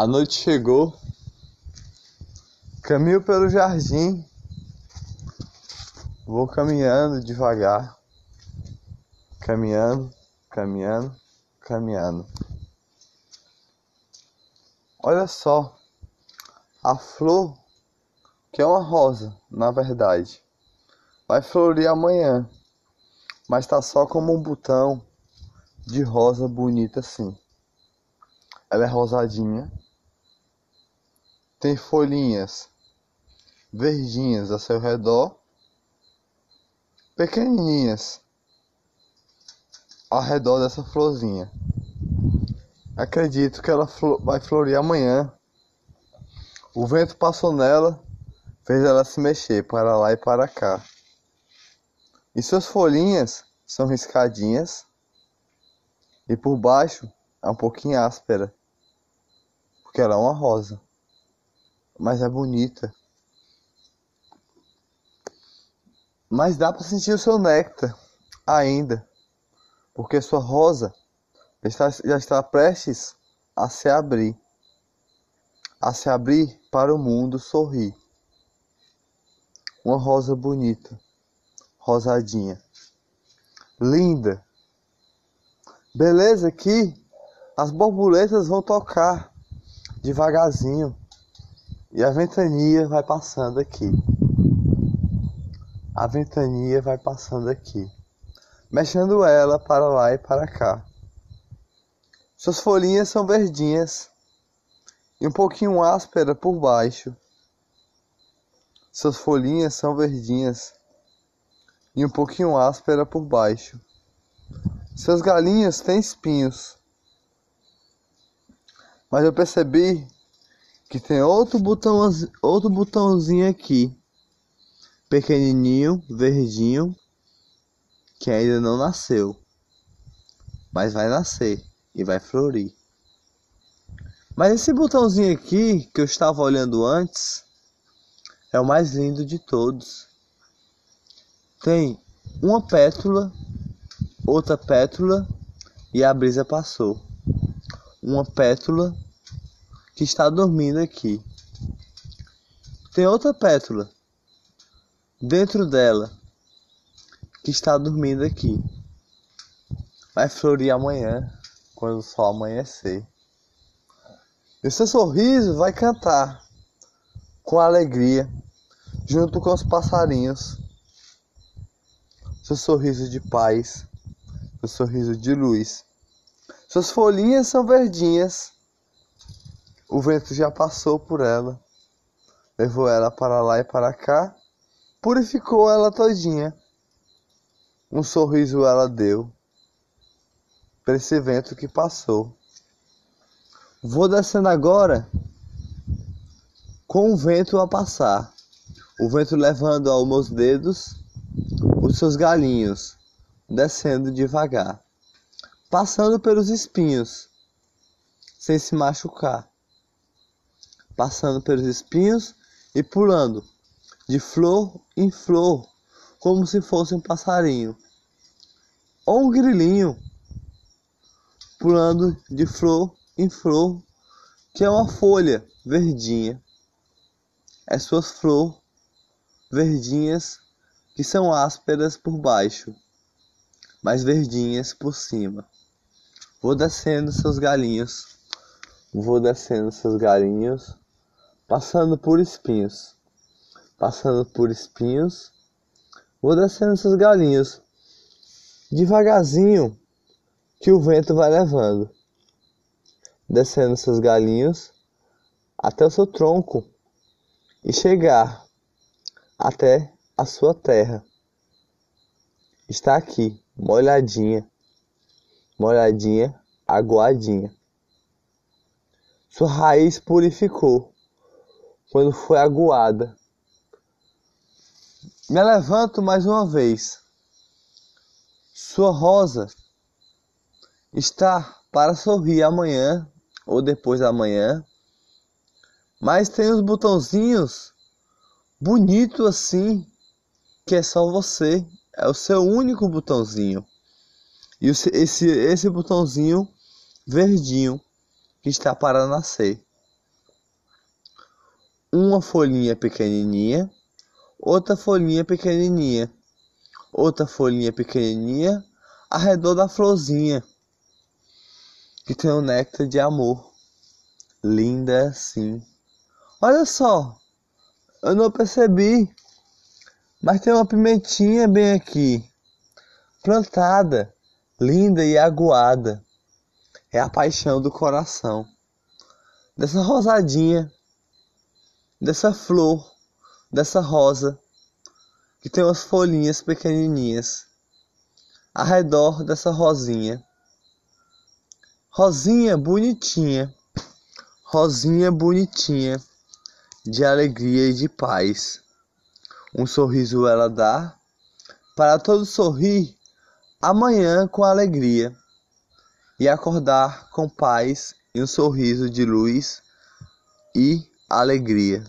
A noite chegou, caminho pelo jardim, vou caminhando devagar, caminhando, caminhando, caminhando. Olha só, a flor, que é uma rosa, na verdade, vai florir amanhã, mas tá só como um botão de rosa bonita assim. Ela é rosadinha, tem folhinhas verdinhas a seu redor, pequenininhas ao redor dessa florzinha. Acredito que ela vai florir amanhã. O vento passou nela, fez ela se mexer para lá e para cá. E suas folhinhas são riscadinhas e por baixo é um pouquinho áspera, porque ela é uma rosa mas é bonita. Mas dá para sentir o seu néctar ainda, porque sua rosa está, já está prestes a se abrir, a se abrir para o mundo sorrir. Uma rosa bonita, rosadinha, linda. Beleza que as borboletas vão tocar devagarzinho e a ventania vai passando aqui. A ventania vai passando aqui, mexendo ela para lá e para cá. Suas folhinhas são verdinhas e um pouquinho áspera por baixo. Suas folhinhas são verdinhas e um pouquinho áspera por baixo. Seus galinhos têm espinhos. Mas eu percebi que tem outro botão, outro botãozinho aqui, pequenininho, verdinho, que ainda não nasceu, mas vai nascer e vai florir. Mas esse botãozinho aqui que eu estava olhando antes é o mais lindo de todos. Tem uma pétula, outra pétula e a brisa passou. Uma pétula que está dormindo aqui. Tem outra pétula dentro dela que está dormindo aqui. Vai florir amanhã, quando o sol amanhecer. E seu sorriso vai cantar com alegria, junto com os passarinhos. Seu sorriso de paz, seu sorriso de luz. Suas folhinhas são verdinhas o vento já passou por ela, levou ela para lá e para cá, purificou ela todinha. Um sorriso ela deu para esse vento que passou. Vou descendo agora com o vento a passar, o vento levando aos meus dedos os seus galinhos, descendo devagar, passando pelos espinhos, sem se machucar passando pelos espinhos e pulando de flor em flor, como se fosse um passarinho ou um grilinho, pulando de flor em flor, que é uma folha verdinha. É suas flores verdinhas que são ásperas por baixo, mas verdinhas por cima. Vou descendo seus galinhos, vou descendo seus galinhos passando por espinhos, passando por espinhos, vou descendo essas galinhas, devagarzinho que o vento vai levando, descendo seus galinhos até o seu tronco e chegar até a sua terra. Está aqui, molhadinha, molhadinha, aguadinha. Sua raiz purificou quando foi aguada. Me levanto mais uma vez. Sua rosa está para sorrir amanhã ou depois da manhã, mas tem os botãozinhos bonito assim, que é só você, é o seu único botãozinho. E esse esse botãozinho verdinho que está para nascer. Uma folhinha pequenininha, outra folhinha pequenininha, outra folhinha pequenininha ao redor da florzinha que tem um néctar de amor. Linda assim. Olha só, eu não percebi, mas tem uma pimentinha bem aqui, plantada, linda e aguada. É a paixão do coração dessa rosadinha, dessa flor, dessa rosa que tem umas folhinhas pequenininhas ao redor dessa rosinha. Rosinha bonitinha, rosinha bonitinha, de alegria e de paz. Um sorriso ela dá para todo sorrir amanhã com alegria e acordar com paz e um sorriso de luz e alegria.